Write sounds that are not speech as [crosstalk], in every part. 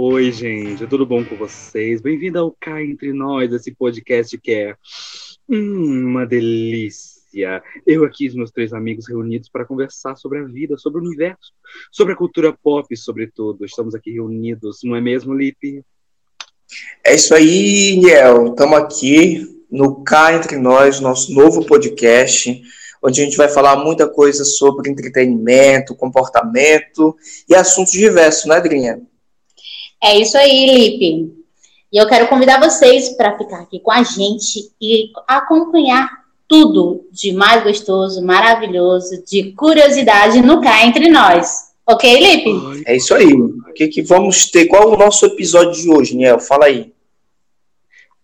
Oi, gente, tudo bom com vocês? Bem-vindo ao Cá Entre Nós, esse podcast que é hum, uma delícia. Eu aqui e os meus três amigos reunidos para conversar sobre a vida, sobre o universo, sobre a cultura pop, sobretudo. Estamos aqui reunidos, não é mesmo, Lipe? É isso aí, Niel. Estamos aqui no Cá Entre Nós, nosso novo podcast, onde a gente vai falar muita coisa sobre entretenimento, comportamento e assuntos diversos, né, Adrinha? É isso aí, Lipe. E eu quero convidar vocês para ficar aqui com a gente e acompanhar tudo de mais gostoso, maravilhoso, de curiosidade no Cá Entre Nós. Ok, Lipe? É isso aí. O que, que vamos ter? Qual é o nosso episódio de hoje, Niel? Fala aí.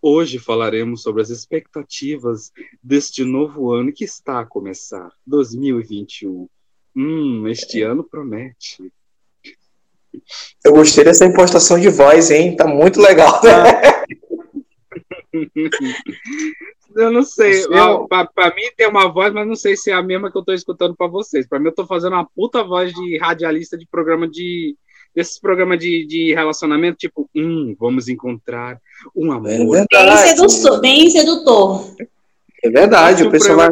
Hoje falaremos sobre as expectativas deste novo ano que está a começar, 2021. Hum, este ano promete. Eu gostei dessa impostação de voz, hein? Tá muito legal. Né? [laughs] Eu não sei. Para mim tem uma voz, mas não sei se é a mesma que eu estou escutando para vocês. Para mim, eu estou fazendo uma puta voz de radialista de programa de. desses programas de, de relacionamento, tipo, hum, vamos encontrar um amor. É bem, sedutor, bem sedutor. É verdade, o pessoal vai.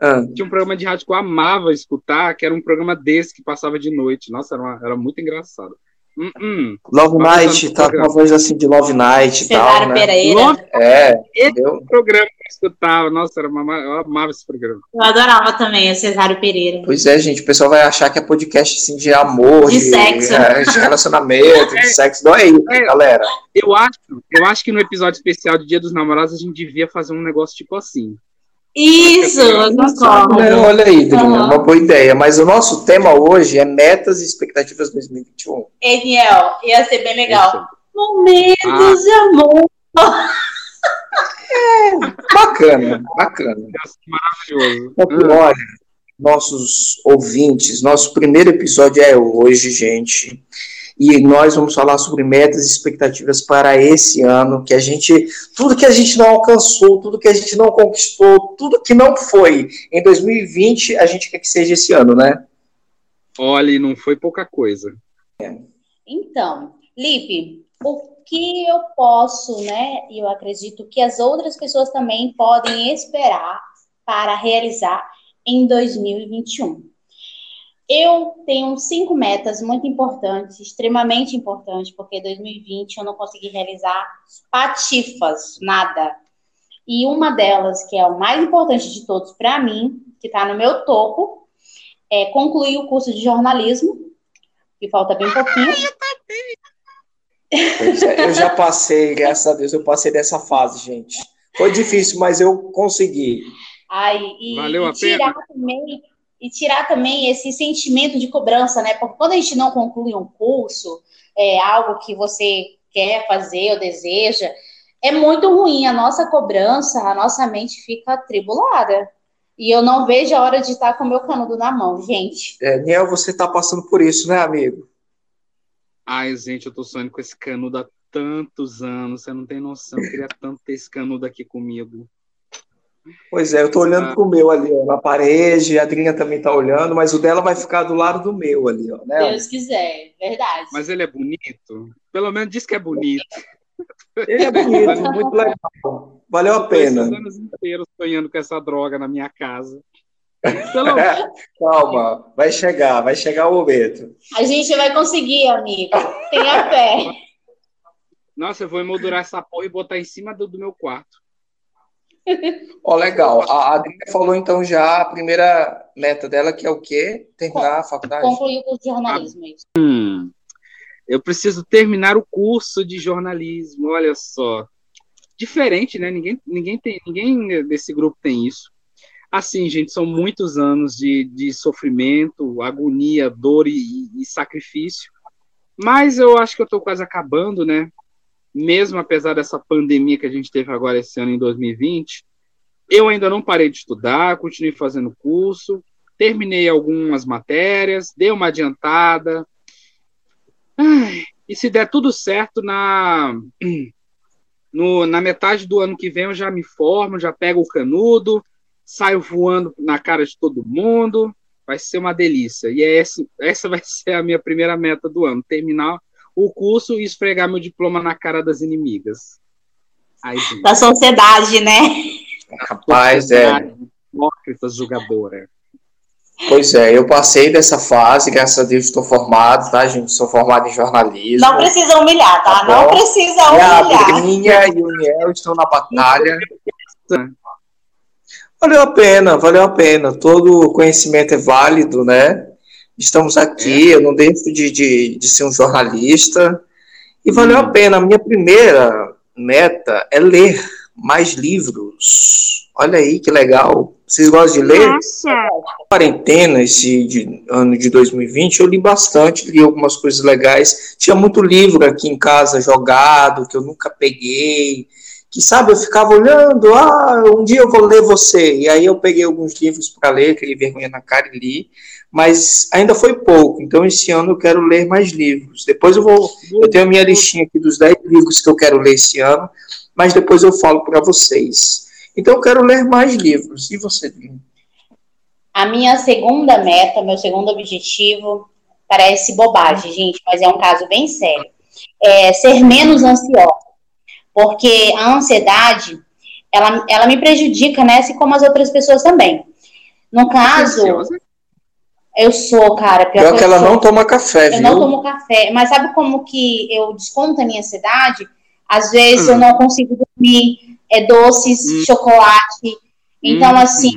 Ah. Tinha um programa de rádio que eu amava escutar, que era um programa desse que passava de noite. Nossa, era, uma, era muito engraçado. Hum, hum. Love Night, tá com uma voz assim de Love Night e tal. Né? Pereira. Love... É, esse programa que eu escutava, nossa, era uma... eu amava esse programa. Eu adorava também o Cesário Pereira. Pois é, gente, o pessoal vai achar que é podcast assim, de amor, de, de sexo, é, de relacionamento, [laughs] é, de sexo. Não é isso, é, galera. Eu acho, eu acho que no episódio especial de Dia dos Namorados a gente devia fazer um negócio tipo assim. Isso. É, olha aí, Drina, uhum. uma boa ideia. Mas o nosso tema hoje é metas e expectativas 2021. Eniel, ia ser bem legal. Isso. Momentos ah. de amor. É, bacana, bacana. Maravilhoso. Olha, nossos ouvintes, nosso primeiro episódio é hoje, gente e nós vamos falar sobre metas e expectativas para esse ano, que a gente, tudo que a gente não alcançou, tudo que a gente não conquistou, tudo que não foi em 2020, a gente quer que seja esse ano, né? Olha, não foi pouca coisa. É. Então, Lipe, o que eu posso, né, e eu acredito que as outras pessoas também podem esperar para realizar em 2021? Eu tenho cinco metas muito importantes, extremamente importantes, porque 2020 eu não consegui realizar patifas, nada. E uma delas, que é o mais importante de todos para mim, que está no meu topo, é concluir o curso de jornalismo, que falta bem pouquinho. É, eu já passei, graças a Deus, eu passei dessa fase, gente. Foi difícil, mas eu consegui. Ai, e, Valeu e tirar também e tirar também esse sentimento de cobrança, né? Porque quando a gente não conclui um curso, é algo que você quer fazer ou deseja, é muito ruim. A nossa cobrança, a nossa mente fica atribulada. E eu não vejo a hora de estar com o meu canudo na mão, gente. É, Niel, você está passando por isso, né, amigo? Ai, gente, eu tô sonhando com esse canudo há tantos anos. Você não tem noção. Eu queria tanto ter esse canudo aqui comigo. Pois é, eu estou olhando ah. para o meu ali, ó, na parede, a Adrinha também está olhando, mas o dela vai ficar do lado do meu ali, ó, né? Deus quiser, verdade. Mas ele é bonito? Pelo menos diz que é bonito. Ele é bonito, muito legal. Valeu a pena. Eu anos inteiros sonhando com essa droga na minha casa. Pelo... [laughs] Calma, vai chegar, vai chegar o momento. A gente vai conseguir, amigo. Tenha fé. Nossa, eu vou emoldurar essa porra e botar em cima do, do meu quarto. Ó, oh, legal. A Adriana falou então já a primeira meta dela, que é o quê? Terminar a faculdade? Concluir o curso de jornalismo. Ah, hum, eu preciso terminar o curso de jornalismo, olha só. Diferente, né? Ninguém, ninguém, tem, ninguém desse grupo tem isso. Assim, gente, são muitos anos de, de sofrimento, agonia, dor e, e sacrifício. Mas eu acho que eu estou quase acabando, né? Mesmo apesar dessa pandemia que a gente teve agora esse ano em 2020, eu ainda não parei de estudar, continuei fazendo curso, terminei algumas matérias, dei uma adiantada. Ai, e se der tudo certo, na, [clears throat] no, na metade do ano que vem eu já me formo, já pego o canudo, saio voando na cara de todo mundo. Vai ser uma delícia. E é essa, essa vai [laughs] ser a minha primeira meta do ano: terminar o curso e esfregar meu diploma na cara das inimigas. Aí, da sociedade, né? Rapaz, é. Hipócritas julgadora. Pois é, eu passei dessa fase, graças a Deus estou formado, tá, gente? Sou formado em jornalismo. Não precisa humilhar, tá? tá não precisa humilhar. E a Pedrinha e o Niel estão na batalha. Valeu a pena, valeu a pena. Todo conhecimento é válido, né? Estamos aqui, é. eu não deixo de, de, de, ser um jornalista. E valeu hum. a pena. A minha primeira meta é ler mais livros. Olha aí que legal. Vocês gostam de ler? Nossa. Quarentena, esse de, ano de 2020, eu li bastante, li algumas coisas legais. Tinha muito livro aqui em casa jogado, que eu nunca peguei que sabe, eu ficava olhando, ah, um dia eu vou ler você. E aí eu peguei alguns livros para ler, aquele vergonha na cara e li, mas ainda foi pouco. Então esse ano eu quero ler mais livros. Depois eu vou, eu tenho a minha listinha aqui dos 10 livros que eu quero ler esse ano, mas depois eu falo para vocês. Então eu quero ler mais livros. E você, Dino? A minha segunda meta, meu segundo objetivo, parece bobagem, gente, mas é um caso bem sério. É ser menos ansiosa porque a ansiedade, ela, ela me prejudica, né? Assim como as outras pessoas também. No caso, eu sou, cara. Pior, pior que, ela não toma café, eu viu? Eu não tomo café. Mas sabe como que eu desconto a minha ansiedade? Às vezes hum. eu não consigo dormir, é doces, hum. chocolate. Então, hum. assim,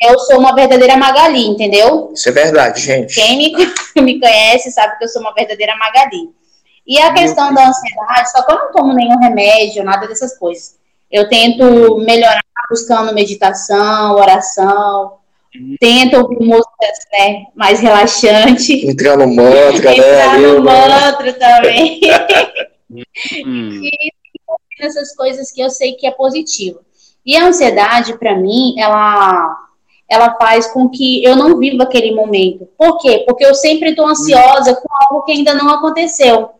eu sou uma verdadeira Magali, entendeu? Isso é verdade, gente. Quem me, [laughs] me conhece sabe que eu sou uma verdadeira Magali. E a questão da ansiedade, só que eu não tomo nenhum remédio, nada dessas coisas. Eu tento melhorar buscando meditação, oração, tento ouvir músicas né, mais relaxantes. Entrar no mantra, né? Entrar no mantra também. Hum. [laughs] e essas coisas que eu sei que é positivo. E a ansiedade, para mim, ela ela faz com que eu não viva aquele momento. Por quê? Porque eu sempre estou ansiosa com algo que ainda não aconteceu.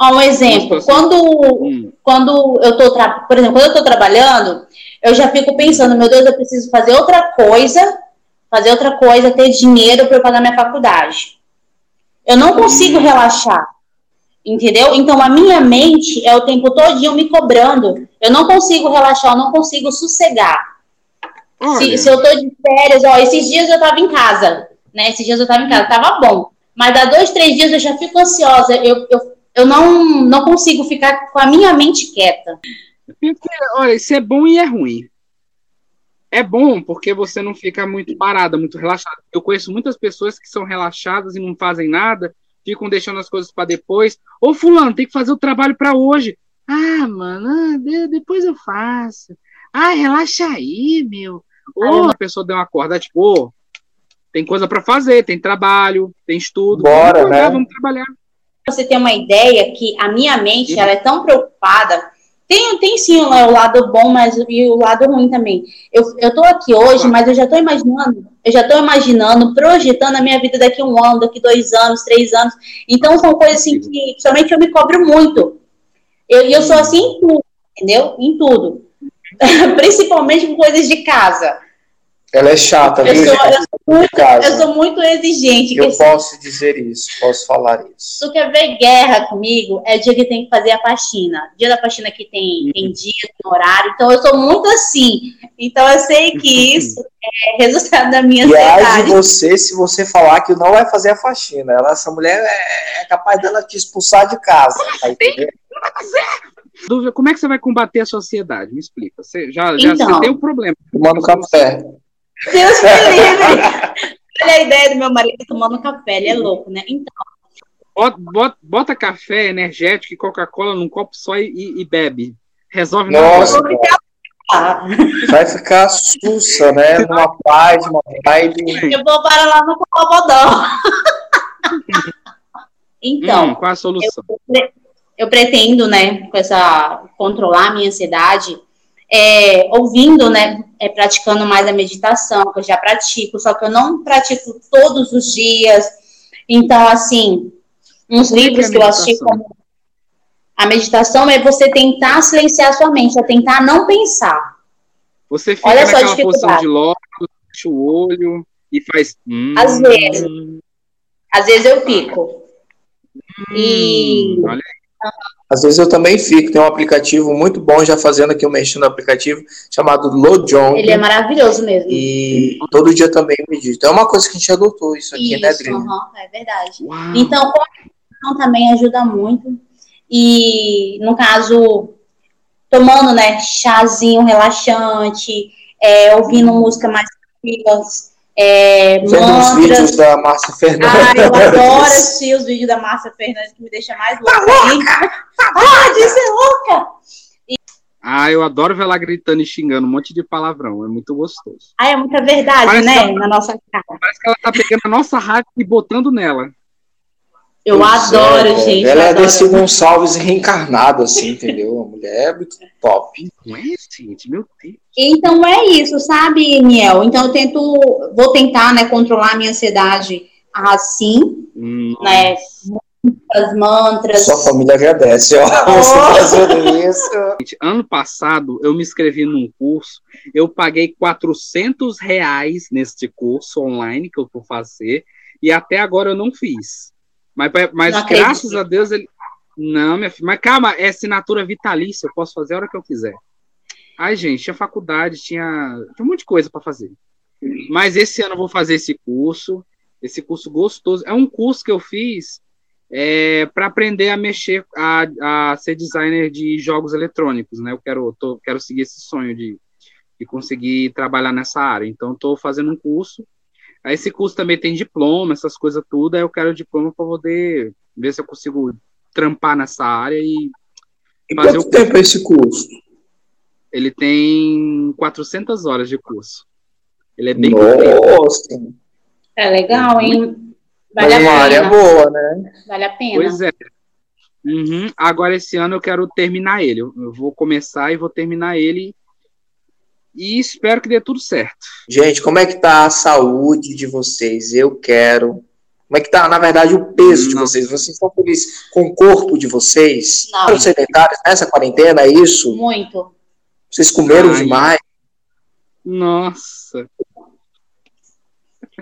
Ó, um exemplo, quando, hum. quando eu tô, por exemplo, quando eu tô trabalhando, eu já fico pensando, meu Deus, eu preciso fazer outra coisa, fazer outra coisa, ter dinheiro para eu pagar minha faculdade. Eu não consigo hum. relaxar, entendeu? Então a minha mente é o tempo todo me cobrando. Eu não consigo relaxar, eu não consigo sossegar. Se, se, eu tô de férias, ó, esses dias eu tava em casa, né? Esses dias eu tava em casa, tava bom. Mas dá dois, três dias eu já fico ansiosa. Eu, eu eu não, não consigo ficar com a minha mente quieta. olha, isso é bom e é ruim. É bom porque você não fica muito parada, muito relaxada. Eu conheço muitas pessoas que são relaxadas e não fazem nada, ficam deixando as coisas para depois. Ô, fulano, tem que fazer o trabalho para hoje. Ah, mano, ah, depois eu faço. Ah, relaxa aí, meu. Ou a pessoa deu uma corda, tipo, oh, tem coisa para fazer, tem trabalho, tem estudo. Bora, vamos né? Vamos trabalhar você ter uma ideia que a minha mente ela é tão preocupada. Tem, tem sim o lado bom, mas e o lado ruim também. Eu, eu tô aqui hoje, mas eu já tô imaginando, eu já tô imaginando, projetando a minha vida daqui um ano, daqui dois anos, três anos. Então são coisas assim que somente eu me cobro muito. Eu, eu sou assim em tudo, entendeu? Em tudo. [laughs] Principalmente com coisas de casa. Ela é chata, eu viu? Sou, eu, sou muito, eu sou muito exigente. Eu posso dizer isso, posso falar isso. Tu quer ver guerra comigo? É o dia que tem que fazer a faxina. Dia da faxina que tem, uhum. tem dia, tem horário. Então eu sou muito assim. Então eu sei que isso é resultado da minha ansiedade. E de você se você falar que não vai fazer a faxina. Ela, essa mulher é, é capaz dela te expulsar de casa. Tá Dúvida, como é que você vai combater a sociedade? Me explica. Você já, já então, você tem um problema. Tomando café. Deus me livre. Olha a ideia do meu marido tomando café, ele é louco, né? Então. Bota, bota, bota café energético e Coca-Cola num copo só e, e bebe. Resolve Nossa, Vai ficar sussa, né? Numa paz, uma vibe. Eu vou para lá no Cocobodó. então. Hum, qual a solução? Eu, eu pretendo, né, com essa controlar a minha ansiedade, é, ouvindo, né, é, praticando mais a meditação, que eu já pratico, só que eu não pratico todos os dias. Então, assim, uns Como livros é que, eu assisti como. A meditação é você tentar silenciar sua mente, é tentar não pensar. Você fica Olha naquela posição de lógico, fecha o olho e faz. Hum, às vezes. Às vezes eu fico. Hum, e. Olha aí Às vezes eu também fico, tem um aplicativo muito bom, já fazendo aqui, eu mexendo no aplicativo, chamado Lojong. Ele é maravilhoso mesmo. E todo dia também medito. É uma coisa que a gente adotou isso aqui, Isso, né, Adriana? aham, é verdade. Uau. Então, comunicação também ajuda muito. E, no caso, tomando, né, chazinho relaxante, é, ouvindo música mais tranquilas, é, Vendo os vídeos da Márcia Fernandes. Ah, eu [laughs] adoro assistir os vídeos da Márcia Fernandes, que me deixa mais louca. ainda. Ah, de ser louca! Ah, eu adoro ver ela gritando e xingando um monte de palavrão. É muito gostoso. Ah, é muita verdade, Parece né? que- Na nossa cara. Parece que ela tá pegando a nossa rádio e botando nela. Eu Pois adoro, é, gente. Ela é adoro. desse Gonçalves reencarnado, assim, entendeu? A mulher é muito top. Não é, gente? Meu Deus. Então é isso, sabe, Niel? Então eu tento, vou tentar, né, controlar a minha ansiedade assim, Nossa. né? As mantras. Sua família agradece, ó. [laughs] Você fazendo isso. Gente, ano passado eu me inscrevi num curso, eu paguei 400 reais neste curso online que eu vou fazer e até agora eu não fiz. Mas, mas Não graças a Deus ele. Não, minha filha. Mas calma, é assinatura vitalícia, eu posso fazer a hora que eu quiser. Ai, gente, tinha faculdade, tinha, tinha um monte de coisa para fazer. Mas esse ano eu vou fazer esse curso, esse curso gostoso. É um curso que eu fiz é, para aprender a mexer, a, a ser designer de jogos eletrônicos, né? Eu quero, tô, quero seguir esse sonho de, de conseguir trabalhar nessa área. Então, estou fazendo um curso. Aí, esse curso também tem diploma, essas coisas tudo. Aí, eu quero diploma para poder ver se eu consigo trampar nessa área. E E Fazer quanto o- tempo é esse curso? ele tem 400 horas de curso. Ele é bem. Nossa, É legal, hein? mas Vale é uma a área pena. boa, né? Vale a pena. Pois é. Uhum. Agora, esse ano, eu quero terminar ele. Eu eu vou começar e vou terminar ele. E espero que dê tudo certo. Gente, como é que tá a saúde de vocês? Eu quero. Como é que tá, na verdade, o peso de Não. vocês? Vocês estão felizes com o corpo de vocês? Não. Ficaram sedentários nessa quarentena, é isso? Muito. Vocês comeram Ai. demais? Nossa.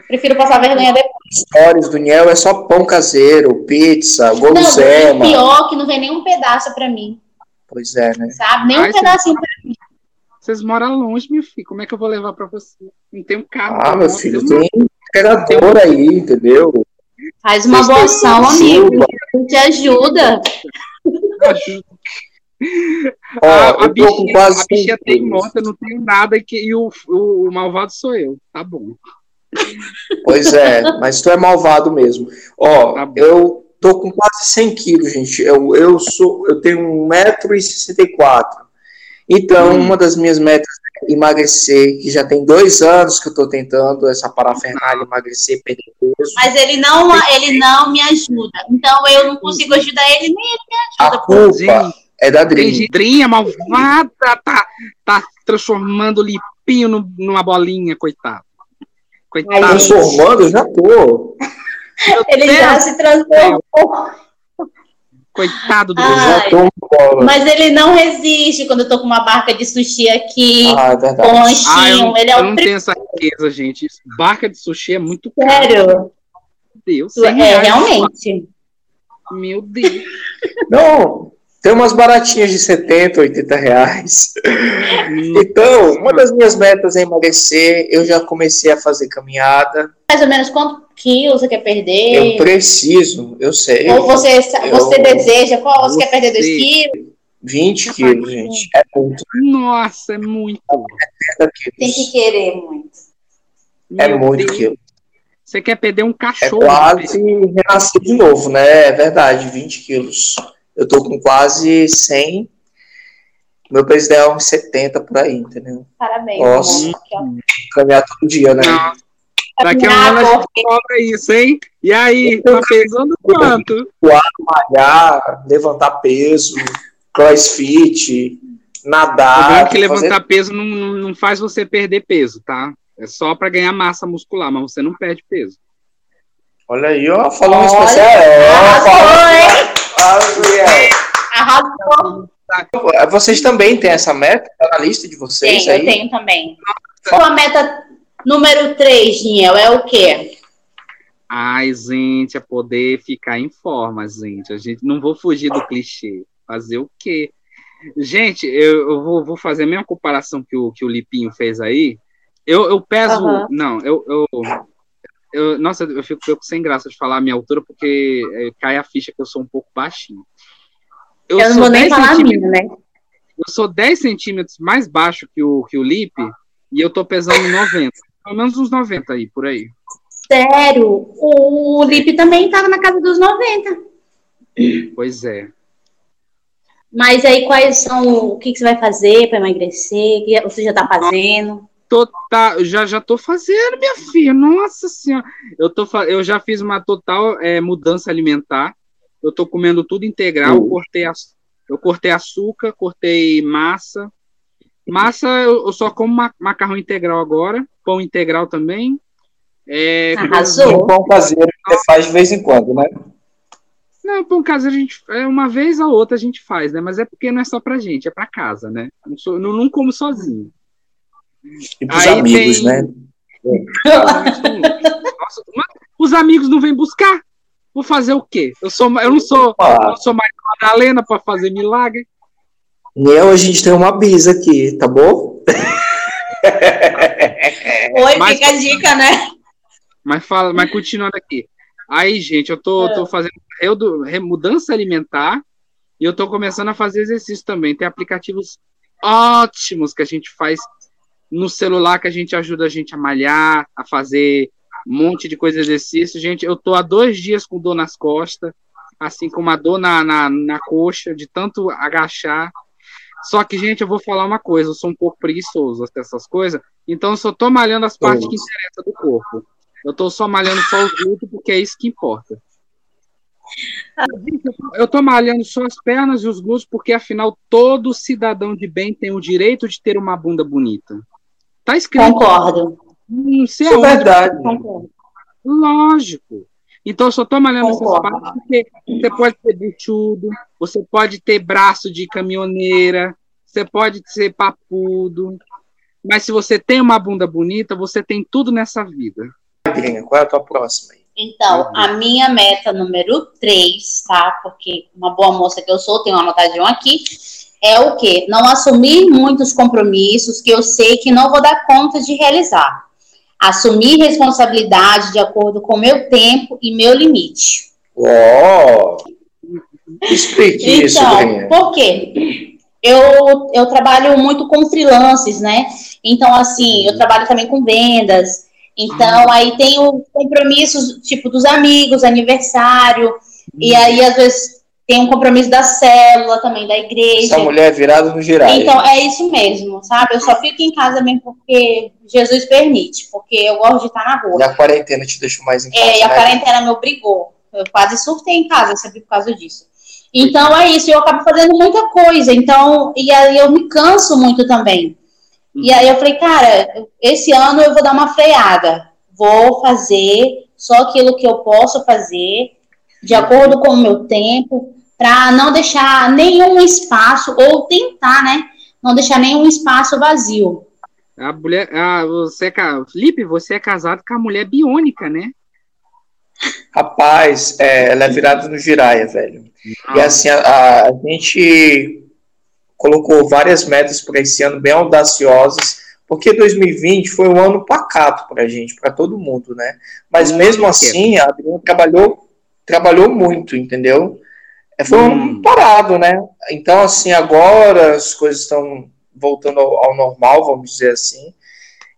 Prefiro passar vergonha depois. Stories do Niel é só pão caseiro, pizza, Não, gulosema. pior que não vem nenhum pedaço pra mim, Pois é, né? sabe? Nem um pedacinho pra Vocês moram longe, meu filho. Como é que eu vou levar pra você? Não tem um carro. Ah, meu filho, tem um- entregador aí, entendeu? Faz uma Vocês boação, uma amigo. Te ajuda. ajuda. Ó, a, a bichinha, quase a bichinha 100 tem eu não tenho nada e, que, e o, o, o malvado sou eu. Tá bom. Pois é, mas tu é malvado mesmo. Ó, Tá eu tô com quase 100 quilos, gente. Eu, eu, sou, eu tenho 1,64m. Então, Hum. uma das minhas metas é emagrecer, que já tem dois anos que eu tô tentando essa parafernália, emagrecer, perder peso. Mas ele não, ele não me ajuda. Então eu não consigo ajudar ele, nem ele me A ajuda. culpa Gente, é da Tem Adri. gidrinha malvada, tá, tá transformando o lipinho no- numa bolinha, coitado. Coitado. Transformando, já tô. [laughs] Ele já se transformou. Coitado do Eu Ah, tô bola. Mas ele não resiste quando eu tô com uma barca de sushi aqui, Ah, é com verdade. Ah, lanchinho. eu, ele é eu o não pri- tenho essa riqueza, gente. Barca de sushi é muito caro. Sério. Meu Deus. É, 100 reais. realmente. Meu Deus. Não, tem umas baratinhas de 70, 80 reais. Então, uma das minhas metas é emagrecer. Eu já comecei a fazer caminhada. Mais ou menos quanto quilos você quer Eu perder? preciso, eu sei. Ou você, você eu- deseja? Qual você quer perder 2 Você- quilos? 20 quilos, gente. É muito. Nossa, é muito. 30 Tem que querer muito. É Meu muito Deus. quilo. Você quer perder um É cachorro. quase renascer de novo, né? É verdade, 20 quilos. Eu tô com quase 100. Meu peso ideal é uns 70 por aí, entendeu? Parabéns. Amor. Ó. Caminhar todo dia, né? Daqui a um ano a gente cobra isso, hein? E aí, tá pesando quanto? Malhar, levantar peso, crossfit, nadar. Lembrando que fazer levantar peso não, não faz você perder peso, tá? É só pra ganhar massa muscular, mas você não perde peso. Olha aí, ó, falando Olha, especial. É, ó, falando- hein? Arrasou. Vocês também têm essa meta? Tá na lista de vocês Tenho, aí? eu tenho também. Sua meta número 3, Niel, é o quê? Ai, gente, é poder ficar em forma, gente. A gente não vou fugir do clichê. Fazer o quê? Gente, eu, eu vou, vou, fazer a mesma comparação que o, que o Lipinho fez aí. Eu, eu peso. Uhum. Não, eu, eu, eu, Nossa, eu fico, fico, sem graça de falar a minha altura, porque é, cai a ficha que eu sou um pouco baixinho. Eu, eu não vou nem falar a minha, né? Eu sou 10 centímetros mais baixo que o, que o Lipe e eu tô pesando 90. Pelo menos uns 90 aí, por aí. Sério? O Lipe também tava na casa dos 90. Pois é. Mas aí quais são o que, que você vai fazer para emagrecer? O que você já está fazendo? Tô, tá, já já tô fazendo, minha filha. Nossa senhora, eu tô eu já fiz uma total é, mudança alimentar. Eu tô comendo tudo integral. Uhum. Cortei eu cortei açúcar, cortei massa. Massa eu, eu só como ma macarrão integral agora, pão integral também. É, Arrasou. Pão caseiro que você faz de vez em quando, né? Não, pão caseiro a gente, é, uma vez ou outra a gente faz, né? Mas é porque não é só pra gente, é pra casa, né? Não, sou, não, não como sozinho. E pros Aí amigos, tem... né? [laughs] Nossa, os amigos não vêm buscar? Vou fazer o quê? Eu, sou, eu não sou, ah. eu não sou mais Madalena para fazer milagre. Eu, a gente tem uma bisa aqui, tá bom? [laughs] Oi, mas, fica a dica, né? Mas fala, mas continuando aqui. Aí, gente, eu tô, é. tô fazendo eu, mudança alimentar e eu tô começando a fazer exercício também. Tem aplicativos ótimos que a gente faz no celular que a gente ajuda a gente a malhar, a fazer um monte de coisa exercício. Gente, eu tô há dois dias com dor nas costas, assim com uma dor na, na, na coxa, de tanto agachar. Só que, gente, eu vou falar uma coisa, eu sou um pouco preguiçoso essas coisas, então eu só tô malhando as partes que interessam do corpo. Eu tô só malhando só os glúteos porque é isso que importa. Eu tô malhando só as pernas e os glúteos porque, afinal, todo cidadão de bem tem o direito de ter uma bunda bonita. Tá escrito. Concordo. Não sei Isso é verdade. Concordo. Lógico. Então, eu só tô malhando essas partes porque você pode ter buchudo, você pode ter braço de caminhoneira, você pode ser papudo. Mas se você tem uma bunda bonita, você tem tudo nessa vida. Adriana, qual é a tua próxima? Então, a minha meta número 3, tá? Porque uma boa moça que eu sou, tenho uma anotadinho aqui, é o quê? Não assumir muitos compromissos que eu sei que não vou dar conta de realizar. Assumir responsabilidade de acordo com meu tempo e meu limite. Oh! Explique então, isso, Então, por quê? Eu, eu trabalho muito com freelances, né? Então, assim, eu trabalho também com vendas, então, aí tem os compromissos, tipo, dos amigos, aniversário, e uhum. aí, às vezes, tem um compromisso da célula também, da igreja. Essa mulher é virada no girar. Então, é isso mesmo, sabe? Eu só fico em casa mesmo porque Jesus permite, porque eu gosto de estar na rua. E a quarentena te deixou mais em casa, É, e a né? quarentena me obrigou. Eu quase surtei em casa, sempre por causa disso. Então, é isso, eu acabo fazendo muita coisa, então, e aí eu me canso muito também. E aí eu falei, cara, esse ano eu vou dar uma freada. Vou fazer só aquilo que eu posso fazer, de acordo com o meu tempo, para não deixar nenhum espaço, ou tentar, né? Não deixar nenhum espaço vazio. A mulher, a, você, é Felipe, você é casado com a mulher biônica, né? Rapaz, é, ela é virada no giraia, velho. Não. E assim, a, a gente colocou várias metas para esse ano bem audaciosas, porque 2020 foi um ano pacato para a gente, para todo mundo, né? Mas mesmo assim, a Adriana trabalhou, trabalhou muito, entendeu? É, foi um parado, né? Então, assim, agora as coisas estão voltando ao, ao normal, vamos dizer assim.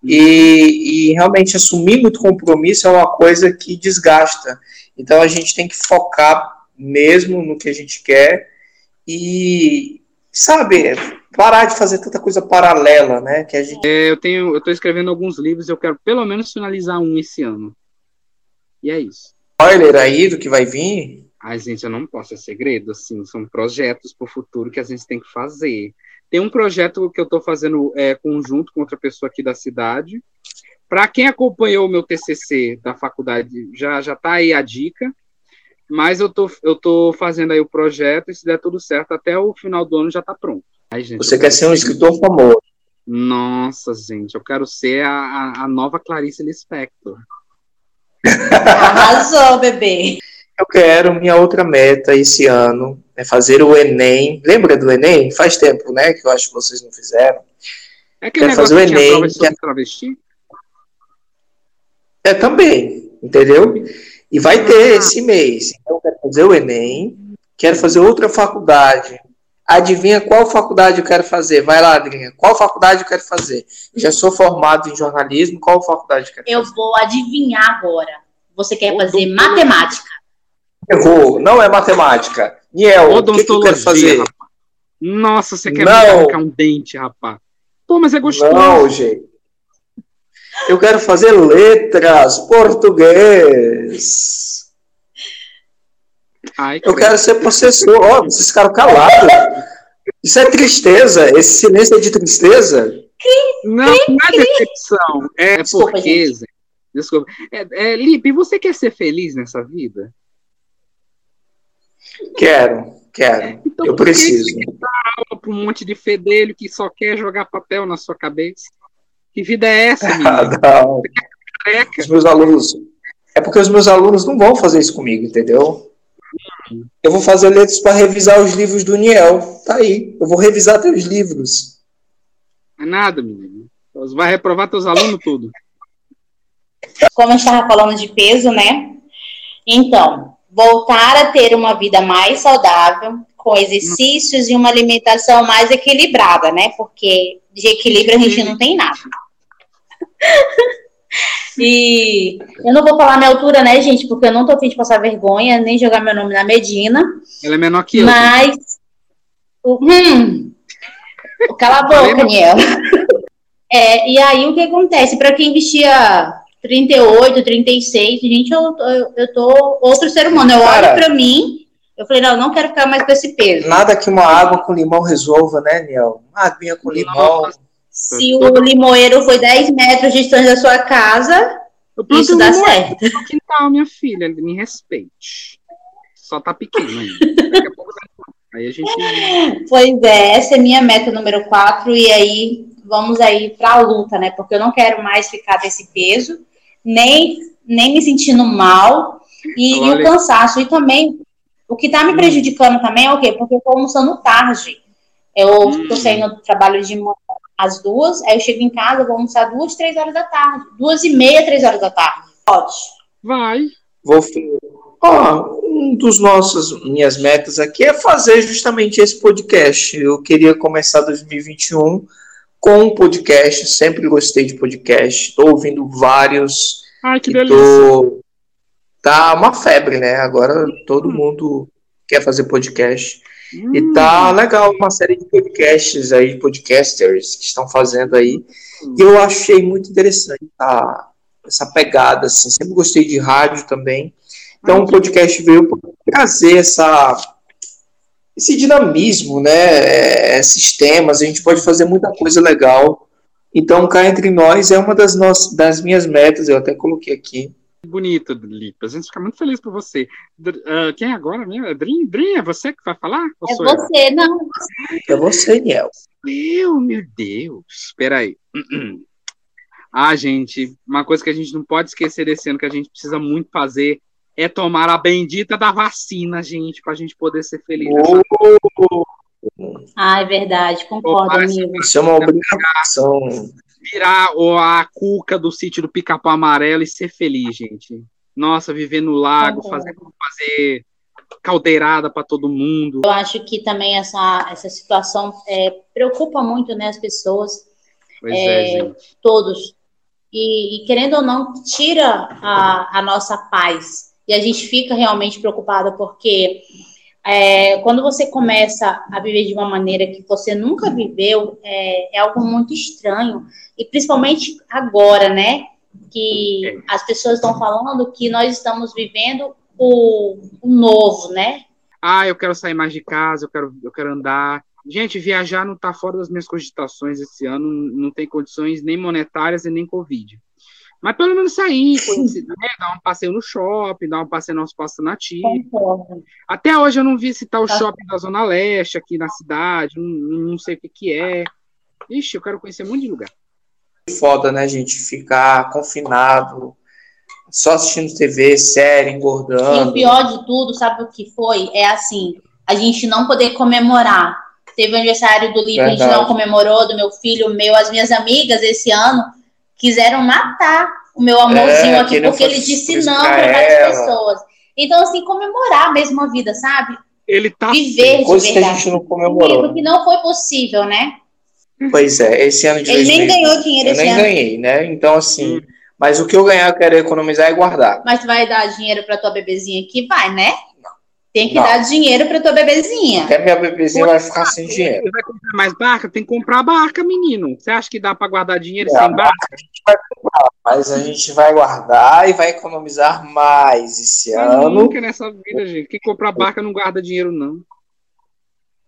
E, e, realmente assumir muito compromisso é uma coisa que desgasta. Então a gente tem que focar mesmo no que a gente quer e, sabe, parar de fazer tanta coisa paralela, né? Que a gente... É, eu tenho, eu tô escrevendo alguns livros, eu quero pelo menos finalizar um esse ano. E é isso. Spoiler aí do que vai vir? Ai, gente, eu não posso, é segredo, assim, são projetos para o futuro que a gente tem que fazer. Tem um projeto que eu estou fazendo é, conjunto com outra pessoa aqui da cidade. Para quem acompanhou o meu TCC da faculdade, já já tá aí a dica. Mas eu tô, eu tô fazendo aí o projeto e se der tudo certo, até o final do ano já tá pronto. Ai, gente, Você quer ser um escritor famoso? Nossa, gente, eu quero ser a, a nova Clarice Lispector. Arrasou, bebê. Eu quero, minha outra meta esse ano é fazer o Enem. Lembra do Enem? Faz tempo, né? Que eu acho que vocês não fizeram. É Quero fazer o Enem, que- travesti? É também, entendeu? E vai ter esse mês. Então, eu quero fazer o Enem, quero fazer outra faculdade. Adivinha qual faculdade eu quero fazer? Vai lá, Adrinha. Qual faculdade eu quero fazer? Já sou formado em jornalismo, qual faculdade eu quero Eu fazer? vou adivinhar agora. Você quer Ô, fazer doutora. matemática? Errou, não é matemática. Niel, o que, que eu quero fazer? rapaz. Nossa, você quer Não. me arrancar um dente, rapaz. Pô, mas é gostoso. Não, gente. Eu quero fazer letras, português. Ai, Eu quero ser professor. Ó, vocês ficaram calados. Isso é tristeza. Esse silêncio é de tristeza. Não, não é decepção. É Desculpa, porque, gente. Desculpa. É, é, Lipe, você quer ser feliz nessa vida? Quero, quero. Então, Eu por que preciso. você dá aula pra um monte de fedelho que só quer jogar papel na sua cabeça? Que vida é essa, [laughs] Ah, não. Careca? Os meus alunos. É porque os meus alunos não vão fazer isso comigo, entendeu? Eu vou fazer letras para revisar os livros do Niel. Tá aí. Eu vou revisar teus livros. Não é nada, menino. Você vai reprovar teus alunos tudo. Como a gente estava falando de peso, né? Então, voltar a ter uma vida mais saudável, com exercícios e uma alimentação mais equilibrada, né? Porque de equilíbrio a gente não tem nada. [laughs] E eu não vou falar minha altura, né, gente? Porque eu não tô afim de passar vergonha, nem jogar meu nome na Medina. Ela é menor que eu. Mas. Hum, cala a boca, Niel. [laughs] É, e aí o que acontece? Para quem vestia 38, 36, gente, eu, eu, eu tô outro ser humano. Eu Cara. olho para mim, eu falei, não, eu não quero ficar mais com esse peso. Nada que uma água com limão resolva, né, Niel? Uma aguinha com limão. Nossa. Se o limoeiro foi 10 metros distante da sua casa, isso dá certo. no quintal, minha filha. Me respeite. Só tá pequeno ainda. Daqui a pouco Aí a gente. Pois é, essa é minha meta número 4, e aí vamos aí pra luta, né? Porque eu não quero mais ficar desse peso, nem, nem me sentindo mal, e, e o cansaço. E também, o que tá me Hum. prejudicando também é o quê? Porque eu tô almoçando tarde. Eu Hum. tô saindo do trabalho de manhã às duas, aí eu chego em casa, vou almoçar duas, três horas da tarde. Duas e meia, três horas da tarde. Pode. Vai. Vou. Ó, um dos nossos minhas metas aqui é fazer justamente esse podcast. Eu queria começar 2021 com podcast. Sempre gostei de podcast. Estou ouvindo vários. Ai, que E delícia. tô... Tá uma febre, né? Agora todo mundo quer fazer podcast. E Hum, tá legal uma série de podcasts aí, podcasters que estão fazendo aí. E eu achei muito interessante a- essa pegada, assim. Sempre gostei de rádio também. Então o podcast veio para trazer essa, esse dinamismo, né? Esses temas, a gente pode fazer muita coisa legal. Então, cá entre nós é uma das, nossas, das minhas metas, eu até coloquei aqui. Bonito, Lipe. A gente fica muito feliz por você. Dr- ah, quem é agora mesmo? É Drin? Drin, é você que vai falar? Ou É sou eu? você, não. É você, Niel. Meu, meu Deus. Espera aí. [clears throat] Ah, gente, uma coisa que a gente não pode esquecer desse ano que a gente precisa muito fazer é tomar a bendita da vacina, gente, pra gente poder ser feliz. nessa Ah, é verdade, concordo, amigo. Isso é uma obrigação. virar o- a cuca do sítio do pica-pau amarelo e ser feliz, gente. Nossa, viver no lago, fazer, fazer caldeirada pra todo mundo. Eu acho que também essa, essa situação é, preocupa muito né, as pessoas, Pois é, É, gente. todos. E, e, querendo ou não, tira a, a nossa paz. E a gente fica realmente preocupada, porque é, quando você começa a viver de uma maneira que você nunca viveu, é, é algo muito estranho. E principalmente agora, né? Que as pessoas estão falando que nós estamos vivendo o, o novo, né? Ah, eu quero sair mais de casa, eu quero, eu quero andar. Gente, viajar não tá fora das minhas cogitações esse ano, não tem condições nem monetárias e nem Covid. Mas pelo menos sair, conhecer, né, dar um passeio no shopping, dar um passeio no espaço nativo. Concordo. Até hoje eu não vi esse tal Tá. shopping da Zona Leste aqui na cidade, não, não sei o que que é. Ixi, eu quero conhecer muito de lugar. Foda, né, gente? Ficar confinado, só assistindo TV, série, engordando. E o pior de tudo, sabe o que foi? É assim, a gente não poder comemorar. Teve o aniversário do livro, a gente não comemorou, do meu filho, meu, as minhas amigas esse ano quiseram matar o meu amorzinho é, aqui, porque ele disse não para várias pessoas. Então, assim, comemorar mesmo a vida, sabe? Ele tá Viver Coisa que a gente não comemorou. Porque não foi possível, né? Pois é, esse ano de Ele 2000, nem ganhou dinheiro eu esse nem ano. ganhei, né? Então, assim, hum. mas o que eu ganhar eu quero economizar e guardar. Mas tu vai dar dinheiro pra tua bebezinha aqui? Vai, né? Tem que não. dar dinheiro pra tua bebezinha. Até minha bebezinha vai ficar sem dinheiro. Você vai comprar mais barca? Tem que comprar barca, menino. Você acha que dá pra guardar dinheiro é, sem barca? A gente vai comprar, mas a gente vai guardar e vai economizar mais esse mas ano. Nunca nessa vida, gente. Quem comprar barca não guarda dinheiro, não.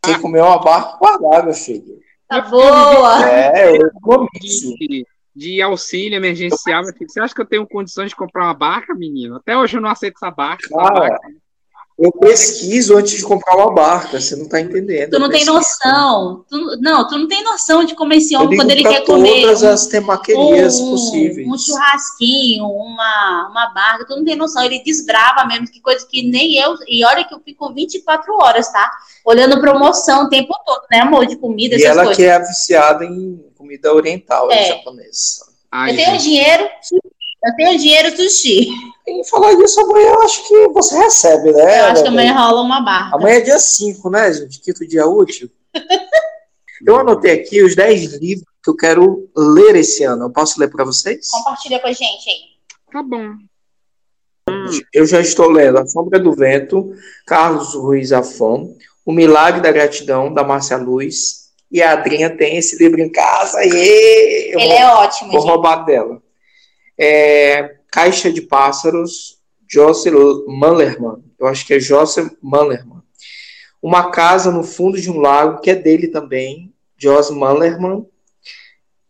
Quem comer uma barca, guardar, meu filho. Tá boa! É, eu economizo. De, de auxílio emergencial, Você acha que eu tenho condições de comprar uma barca, menino? Até hoje eu não aceito essa barca. Cara, essa barca. Eu pesquiso antes de comprar uma barca, você não tá entendendo. Tu não tem noção. Tu, não, tu não tem noção de como esse homem, quando ele quer comer. Todas um, as temaquerias um, possíveis. Um churrasquinho, uma, uma barca, tu não tem noção. Ele desbrava mesmo, que coisa que nem eu. E olha que eu fico 24 horas, tá? Olhando promoção o tempo todo, né, amor? De comida, e ela coisas. que é viciada em comida oriental, é. japonesa. Ai, eu tenho gente. dinheiro, eu tenho dinheiro sushi. E falar disso amanhã, eu acho que você recebe, né? Eu acho que amanhã rola uma barra. Amanhã é dia 5, né, gente? Quinto dia útil. [laughs] eu anotei aqui os 10 livros que eu quero ler esse ano. Eu posso ler para vocês? Compartilha com a gente aí. Tá bom. Eu já estou lendo A Sombra do Vento, Carlos Ruiz Afon, O Milagre da Gratidão, da Márcia Luz. E a Adrinha tem esse livro em casa. E Ele vou, é ótimo. Vou gente. roubar dela. É, Caixa de Pássaros, José Manlerman. Eu acho que é José Manlerman. Uma Casa no Fundo de um Lago, que é dele também, Jos Manlerman.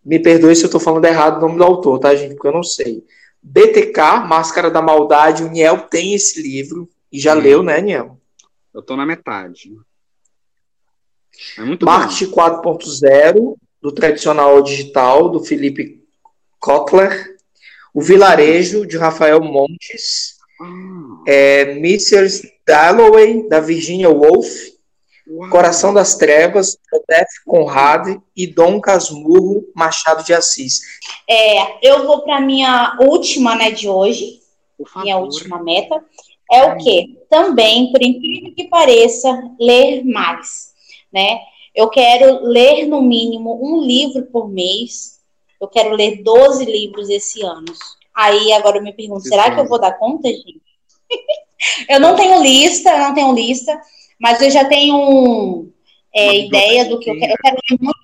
Me perdoe se eu estou falando errado o nome do autor, tá, gente? Porque eu não sei. BTK, Máscara da Maldade. O Niel tem esse livro e já hum. leu, né, Niel? Eu estou na metade. É muito Marketing 4.0, do tradicional digital, do Felipe Kotler. O Vilarejo, de Rafael Montes. Ah. É, Mrs. Dalloway, da Virginia Woolf. Uau. Coração das Trevas, Joseph Conrad e Dom Casmurro Machado de Assis. É, eu vou para minha última, né, de hoje, minha última meta, é o quê? Também, por incrível que pareça, ler mais, né? Eu quero ler no mínimo um livro por mês, eu quero ler 12 livros esse ano. Aí agora eu me pergunto, será que eu vou dar conta, gente? [laughs] eu não tenho lista, eu não tenho lista, mas eu já tenho é, ideia do que eu quero. Eu quero ler muito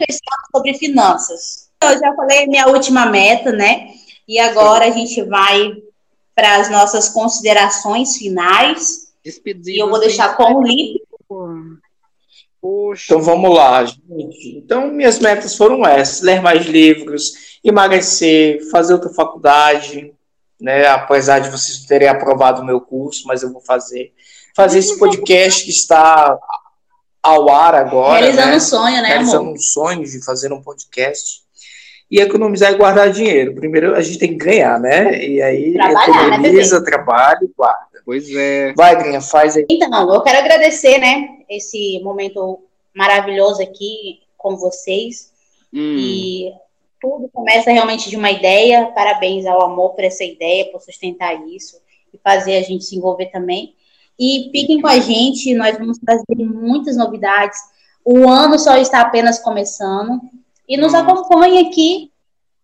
sobre finanças. Eu já falei minha última meta, né? E agora a gente vai para as nossas considerações finais. Despedidas, e eu vou deixar com o livro. Poxa. Então vamos lá, gente. Então, minhas metas foram essas: ler mais livros, emagrecer, fazer outra faculdade, né? Apesar de vocês terem aprovado o meu curso, mas eu vou fazer. Fazer esse podcast que está ao ar agora. Realizando né? um sonho, né, Realizando amor? um sonho de fazer um podcast. E economizar e guardar dinheiro. Primeiro a gente tem que ganhar, né? E aí Trabalhar, né, economiza, né, trabalha e guarda. Pois é. Vai, Grinha, faz aí. Então, eu quero agradecer, né, esse momento maravilhoso aqui com vocês. Hum. E tudo começa realmente de uma ideia. Parabéns ao amor por essa ideia, por sustentar isso e fazer a gente se envolver também. E fiquem com a gente, nós vamos trazer muitas novidades. O ano só está apenas começando. E nos acompanhe aqui,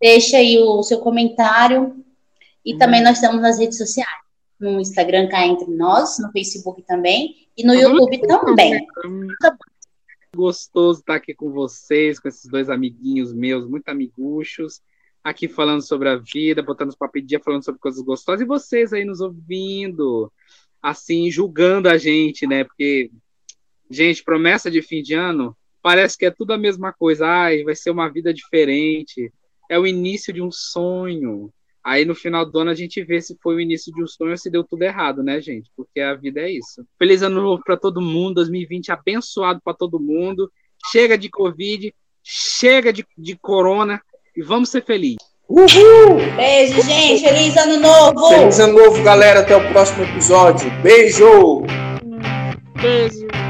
deixa aí o seu comentário. E hum. também nós estamos nas redes sociais no Instagram cá entre nós, no Facebook também e no YouTube também. Gostoso estar aqui com vocês, com esses dois amiguinhos meus, muito amiguchos, aqui falando sobre a vida, botando os papos dia, falando sobre coisas gostosas, e vocês aí nos ouvindo, assim, julgando a gente, né? Porque, gente, promessa de fim de ano parece que é tudo a mesma coisa. Ai, vai ser uma vida diferente. É o início de um sonho. Aí no final do ano a gente vê se foi o início de um sonho ou se deu tudo errado, né, gente? Porque a vida é isso. Feliz ano novo para todo mundo, 2020 abençoado para todo mundo. Chega de Covid, chega de, de corona e vamos ser felizes. Uhul! Beijo, gente. Feliz ano novo! Feliz ano novo, galera. Até o próximo episódio. Beijo! Beijo!